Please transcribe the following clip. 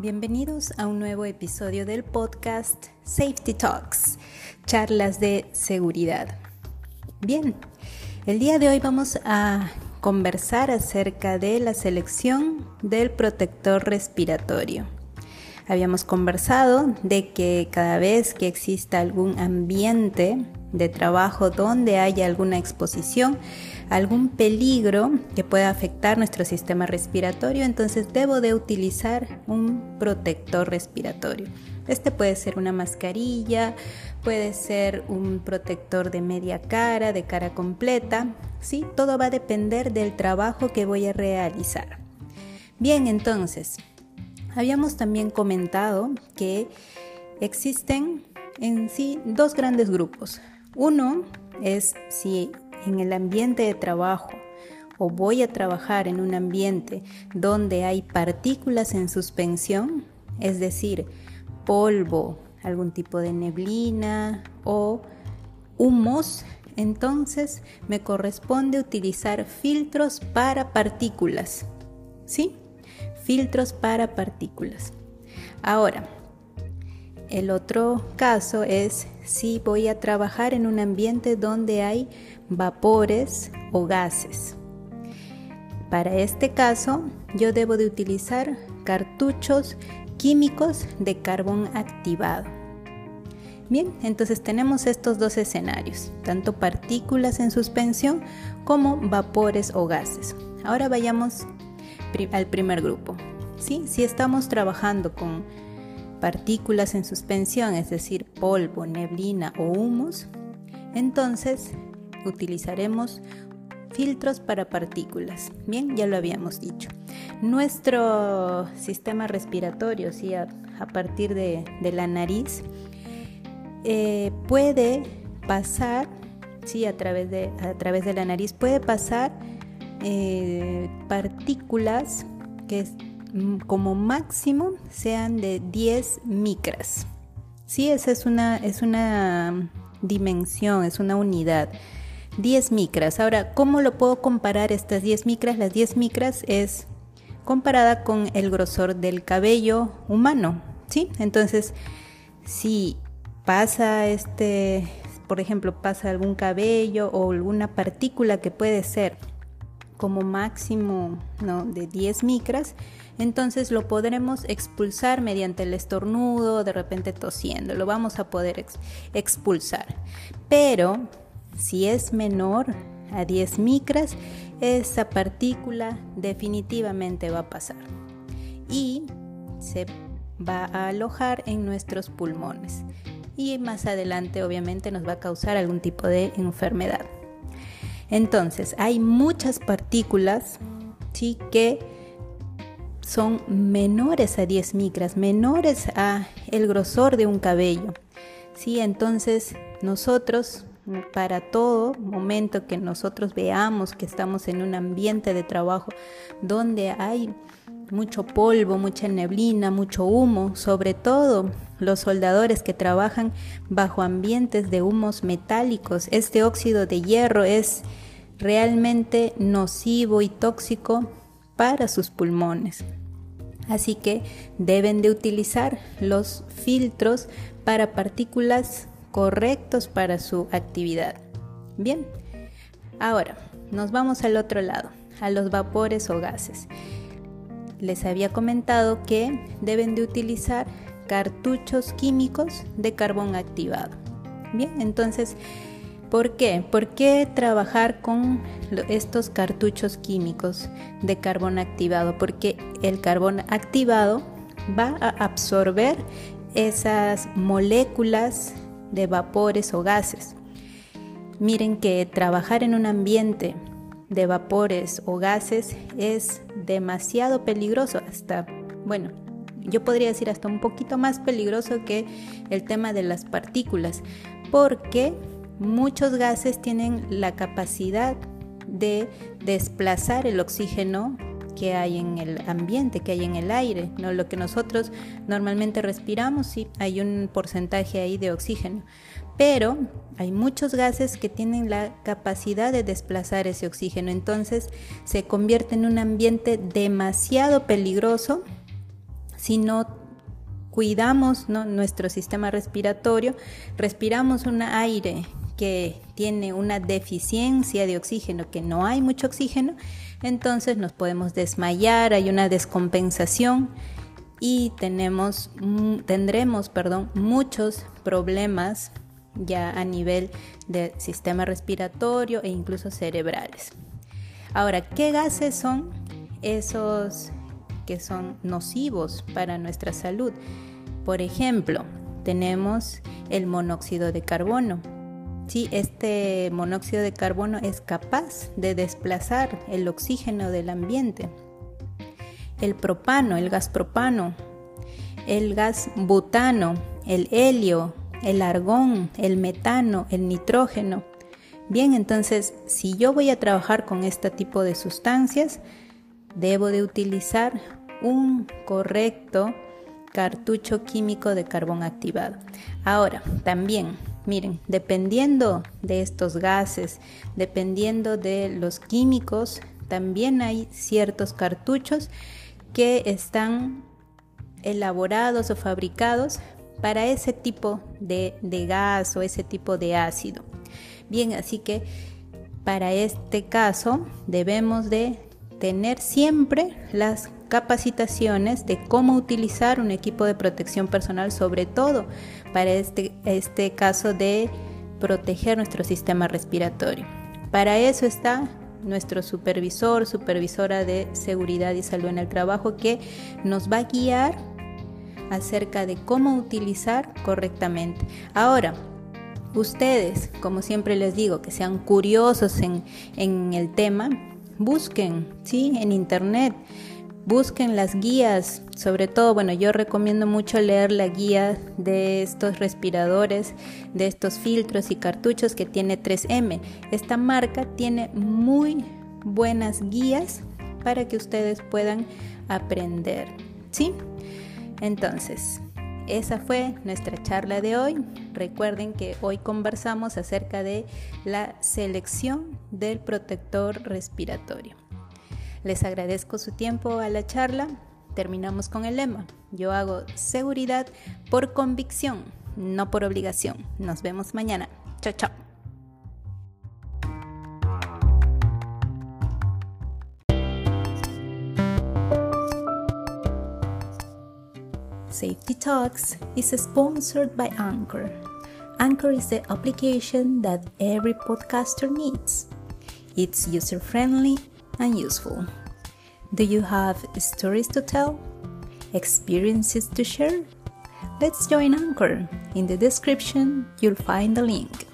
Bienvenidos a un nuevo episodio del podcast Safety Talks, charlas de seguridad. Bien, el día de hoy vamos a conversar acerca de la selección del protector respiratorio. Habíamos conversado de que cada vez que exista algún ambiente de trabajo donde haya alguna exposición, algún peligro que pueda afectar nuestro sistema respiratorio, entonces debo de utilizar un protector respiratorio. Este puede ser una mascarilla, puede ser un protector de media cara, de cara completa, ¿sí? Todo va a depender del trabajo que voy a realizar. Bien, entonces, Habíamos también comentado que existen en sí dos grandes grupos. Uno es si en el ambiente de trabajo o voy a trabajar en un ambiente donde hay partículas en suspensión, es decir, polvo, algún tipo de neblina o humos, entonces me corresponde utilizar filtros para partículas. ¿Sí? Filtros para partículas. Ahora, el otro caso es si voy a trabajar en un ambiente donde hay vapores o gases. Para este caso, yo debo de utilizar cartuchos químicos de carbón activado. Bien, entonces tenemos estos dos escenarios, tanto partículas en suspensión como vapores o gases. Ahora vayamos al primer grupo. ¿sí? Si estamos trabajando con partículas en suspensión, es decir, polvo, neblina o humus, entonces utilizaremos filtros para partículas. Bien, ya lo habíamos dicho. Nuestro sistema respiratorio, ¿sí? a, partir de, la nariz, eh, puede pasar, ¿sí? a, través de, a través de la nariz, puede pasar eh, partículas que mm, como máximo sean de 10 micras. Sí, esa es una, es una dimensión, es una unidad. 10 micras. Ahora, ¿cómo lo puedo comparar estas 10 micras? Las 10 micras es comparada con el grosor del cabello humano, ¿sí? Entonces, si pasa este, por ejemplo, pasa algún cabello o alguna partícula que puede ser como máximo ¿no? de 10 micras, entonces lo podremos expulsar mediante el estornudo, de repente tosiendo, lo vamos a poder expulsar. Pero si es menor a 10 micras, esa partícula definitivamente va a pasar y se va a alojar en nuestros pulmones y más adelante obviamente nos va a causar algún tipo de enfermedad. Entonces, hay muchas partículas ¿sí? que son menores a 10 micras, menores a el grosor de un cabello. ¿sí? Entonces, nosotros, para todo momento que nosotros veamos que estamos en un ambiente de trabajo donde hay mucho polvo, mucha neblina, mucho humo, sobre todo los soldadores que trabajan bajo ambientes de humos metálicos. Este óxido de hierro es realmente nocivo y tóxico para sus pulmones. Así que deben de utilizar los filtros para partículas correctos para su actividad. Bien, ahora nos vamos al otro lado, a los vapores o gases les había comentado que deben de utilizar cartuchos químicos de carbón activado. Bien, entonces, ¿por qué? ¿Por qué trabajar con estos cartuchos químicos de carbón activado? Porque el carbón activado va a absorber esas moléculas de vapores o gases. Miren que trabajar en un ambiente de vapores o gases es demasiado peligroso, hasta, bueno, yo podría decir hasta un poquito más peligroso que el tema de las partículas, porque muchos gases tienen la capacidad de desplazar el oxígeno que hay en el ambiente, que hay en el aire, ¿no? Lo que nosotros normalmente respiramos, sí, hay un porcentaje ahí de oxígeno, pero hay muchos gases que tienen la capacidad de desplazar ese oxígeno, entonces se convierte en un ambiente demasiado peligroso si no cuidamos nuestro sistema respiratorio, respiramos un aire que tiene una deficiencia de oxígeno, que no hay mucho oxígeno, entonces nos podemos desmayar, hay una descompensación y tenemos, tendremos perdón, muchos problemas ya a nivel del sistema respiratorio e incluso cerebrales. Ahora, ¿qué gases son esos que son nocivos para nuestra salud? Por ejemplo, tenemos el monóxido de carbono. Sí, este monóxido de carbono es capaz de desplazar el oxígeno del ambiente. El propano, el gas propano, el gas butano, el helio, el argón, el metano, el nitrógeno. Bien, entonces, si yo voy a trabajar con este tipo de sustancias, debo de utilizar un correcto cartucho químico de carbón activado. Ahora, también, miren, dependiendo de estos gases, dependiendo de los químicos, también hay ciertos cartuchos que están elaborados o fabricados para ese tipo de, gas o ese tipo de ácido. Bien, así que para este caso debemos de tener siempre las capacitaciones de cómo utilizar un equipo de protección personal, sobre todo para este, este caso de proteger nuestro sistema respiratorio. Para eso está nuestro supervisor, supervisora de seguridad y salud en el trabajo que nos va a guiar acerca de cómo utilizar correctamente. Ahora, ustedes, como siempre les digo, que sean curiosos en, en el tema, busquen, ¿sí? En internet, busquen las guías, sobre todo, bueno, yo recomiendo mucho leer la guía de estos respiradores, de estos filtros y cartuchos que tiene 3M. Esta marca tiene muy buenas guías para que ustedes puedan aprender, ¿sí? Entonces, esa fue nuestra charla de hoy. Recuerden que hoy conversamos acerca de la selección del protector respiratorio. Les agradezco su tiempo a la charla. Terminamos con el lema. Yo hago seguridad por convicción, no por obligación. Nos vemos mañana. Chao, chao. Safety Talks is sponsored by Anchor. Anchor is the application that every podcaster needs. It's user friendly and useful. Do you have stories to tell? Experiences to share? Let's join Anchor. In the description, you'll find the link.